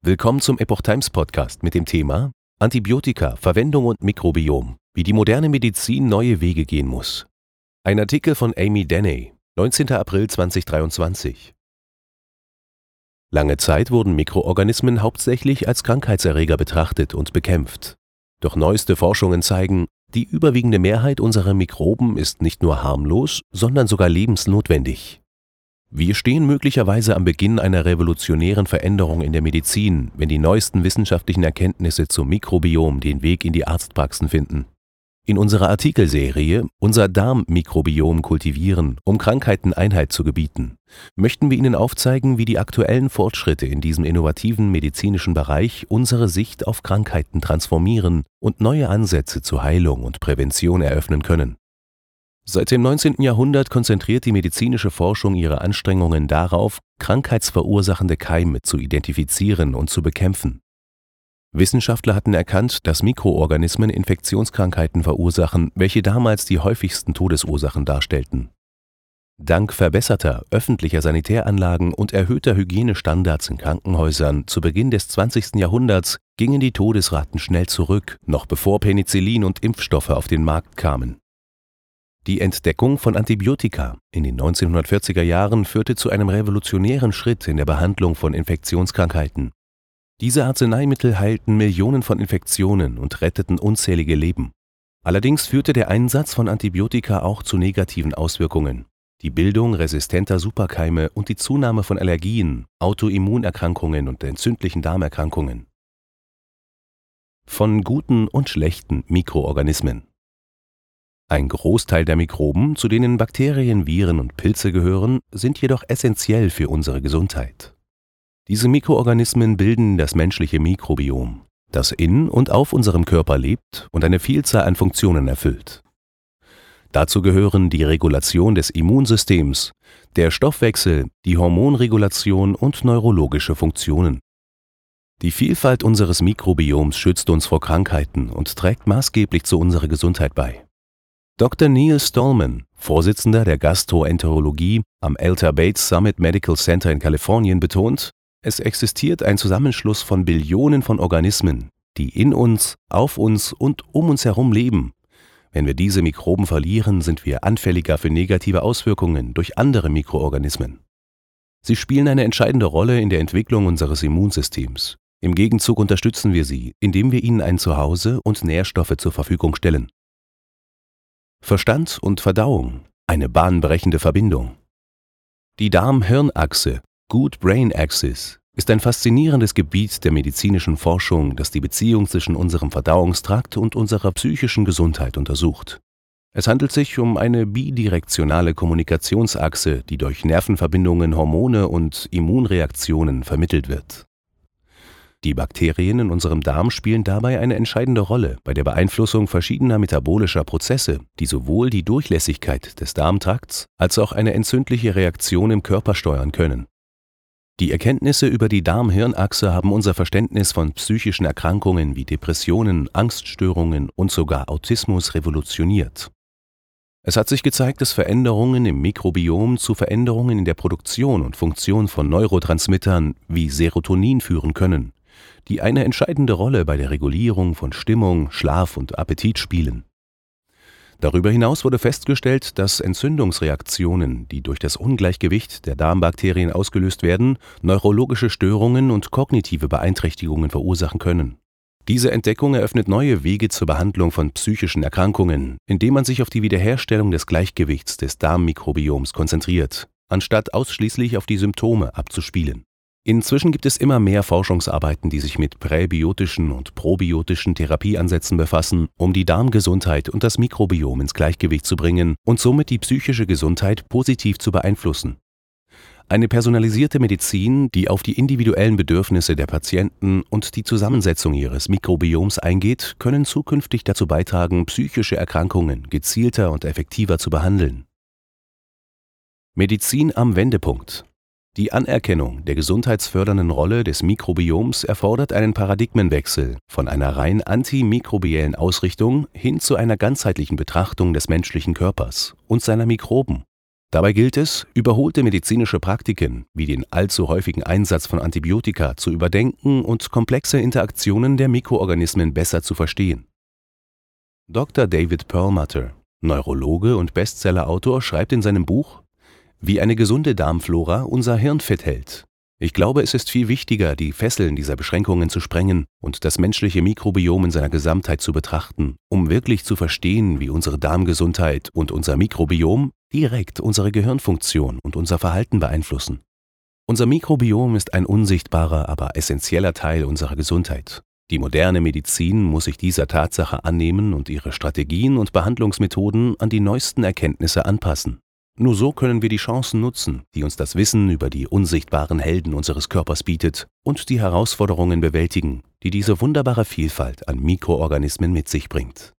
Willkommen zum Epoch Times Podcast mit dem Thema Antibiotika, Verwendung und Mikrobiom, wie die moderne Medizin neue Wege gehen muss. Ein Artikel von Amy Denney, 19. April 2023. Lange Zeit wurden Mikroorganismen hauptsächlich als Krankheitserreger betrachtet und bekämpft. Doch neueste Forschungen zeigen, die überwiegende Mehrheit unserer Mikroben ist nicht nur harmlos, sondern sogar lebensnotwendig. Wir stehen möglicherweise am Beginn einer revolutionären Veränderung in der Medizin, wenn die neuesten wissenschaftlichen Erkenntnisse zum Mikrobiom den Weg in die Arztpraxen finden. In unserer Artikelserie Unser Darmmikrobiom kultivieren, um Krankheiten Einheit zu gebieten, möchten wir Ihnen aufzeigen, wie die aktuellen Fortschritte in diesem innovativen medizinischen Bereich unsere Sicht auf Krankheiten transformieren und neue Ansätze zur Heilung und Prävention eröffnen können. Seit dem 19. Jahrhundert konzentriert die medizinische Forschung ihre Anstrengungen darauf, krankheitsverursachende Keime zu identifizieren und zu bekämpfen. Wissenschaftler hatten erkannt, dass Mikroorganismen Infektionskrankheiten verursachen, welche damals die häufigsten Todesursachen darstellten. Dank verbesserter öffentlicher Sanitäranlagen und erhöhter Hygienestandards in Krankenhäusern zu Beginn des 20. Jahrhunderts gingen die Todesraten schnell zurück, noch bevor Penicillin und Impfstoffe auf den Markt kamen. Die Entdeckung von Antibiotika in den 1940er Jahren führte zu einem revolutionären Schritt in der Behandlung von Infektionskrankheiten. Diese Arzneimittel heilten Millionen von Infektionen und retteten unzählige Leben. Allerdings führte der Einsatz von Antibiotika auch zu negativen Auswirkungen. Die Bildung resistenter Superkeime und die Zunahme von Allergien, Autoimmunerkrankungen und entzündlichen Darmerkrankungen. Von guten und schlechten Mikroorganismen. Ein Großteil der Mikroben, zu denen Bakterien, Viren und Pilze gehören, sind jedoch essentiell für unsere Gesundheit. Diese Mikroorganismen bilden das menschliche Mikrobiom, das in und auf unserem Körper lebt und eine Vielzahl an Funktionen erfüllt. Dazu gehören die Regulation des Immunsystems, der Stoffwechsel, die Hormonregulation und neurologische Funktionen. Die Vielfalt unseres Mikrobioms schützt uns vor Krankheiten und trägt maßgeblich zu unserer Gesundheit bei. Dr. Neil Stallman, Vorsitzender der Gastroenterologie am Alta Bates Summit Medical Center in Kalifornien, betont, es existiert ein Zusammenschluss von Billionen von Organismen, die in uns, auf uns und um uns herum leben. Wenn wir diese Mikroben verlieren, sind wir anfälliger für negative Auswirkungen durch andere Mikroorganismen. Sie spielen eine entscheidende Rolle in der Entwicklung unseres Immunsystems. Im Gegenzug unterstützen wir sie, indem wir ihnen ein Zuhause und Nährstoffe zur Verfügung stellen. Verstand und Verdauung, eine bahnbrechende Verbindung. Die Darm-Hirn-Achse, Good Brain Axis, ist ein faszinierendes Gebiet der medizinischen Forschung, das die Beziehung zwischen unserem Verdauungstrakt und unserer psychischen Gesundheit untersucht. Es handelt sich um eine bidirektionale Kommunikationsachse, die durch Nervenverbindungen, Hormone und Immunreaktionen vermittelt wird. Die Bakterien in unserem Darm spielen dabei eine entscheidende Rolle bei der Beeinflussung verschiedener metabolischer Prozesse, die sowohl die Durchlässigkeit des Darmtrakts als auch eine entzündliche Reaktion im Körper steuern können. Die Erkenntnisse über die Darm-Hirn-Achse haben unser Verständnis von psychischen Erkrankungen wie Depressionen, Angststörungen und sogar Autismus revolutioniert. Es hat sich gezeigt, dass Veränderungen im Mikrobiom zu Veränderungen in der Produktion und Funktion von Neurotransmittern wie Serotonin führen können, die eine entscheidende Rolle bei der Regulierung von Stimmung, Schlaf und Appetit spielen. Darüber hinaus wurde festgestellt, dass Entzündungsreaktionen, die durch das Ungleichgewicht der Darmbakterien ausgelöst werden, neurologische Störungen und kognitive Beeinträchtigungen verursachen können. Diese Entdeckung eröffnet neue Wege zur Behandlung von psychischen Erkrankungen, indem man sich auf die Wiederherstellung des Gleichgewichts des Darmmikrobioms konzentriert, anstatt ausschließlich auf die Symptome abzuspielen. Inzwischen gibt es immer mehr Forschungsarbeiten, die sich mit präbiotischen und probiotischen Therapieansätzen befassen, um die Darmgesundheit und das Mikrobiom ins Gleichgewicht zu bringen und somit die psychische Gesundheit positiv zu beeinflussen. Eine personalisierte Medizin, die auf die individuellen Bedürfnisse der Patienten und die Zusammensetzung ihres Mikrobioms eingeht, können zukünftig dazu beitragen, psychische Erkrankungen gezielter und effektiver zu behandeln. Medizin am Wendepunkt die Anerkennung der gesundheitsfördernden Rolle des Mikrobioms erfordert einen Paradigmenwechsel von einer rein antimikrobiellen Ausrichtung hin zu einer ganzheitlichen Betrachtung des menschlichen Körpers und seiner Mikroben. Dabei gilt es, überholte medizinische Praktiken wie den allzu häufigen Einsatz von Antibiotika zu überdenken und komplexe Interaktionen der Mikroorganismen besser zu verstehen. Dr. David Perlmutter, Neurologe und Bestsellerautor, schreibt in seinem Buch Wie eine gesunde Darmflora unser Hirn fit hält. Ich glaube, es ist viel wichtiger, die Fesseln dieser Beschränkungen zu sprengen und das menschliche Mikrobiom in seiner Gesamtheit zu betrachten, um wirklich zu verstehen, wie unsere Darmgesundheit und unser Mikrobiom direkt unsere Gehirnfunktion und unser Verhalten beeinflussen. Unser Mikrobiom ist ein unsichtbarer, aber essentieller Teil unserer Gesundheit. Die moderne Medizin muss sich dieser Tatsache annehmen und ihre Strategien und Behandlungsmethoden an die neuesten Erkenntnisse anpassen. Nur so können wir die Chancen nutzen, die uns das Wissen über die unsichtbaren Helden unseres Körpers bietet und die Herausforderungen bewältigen, die diese wunderbare Vielfalt an Mikroorganismen mit sich bringt.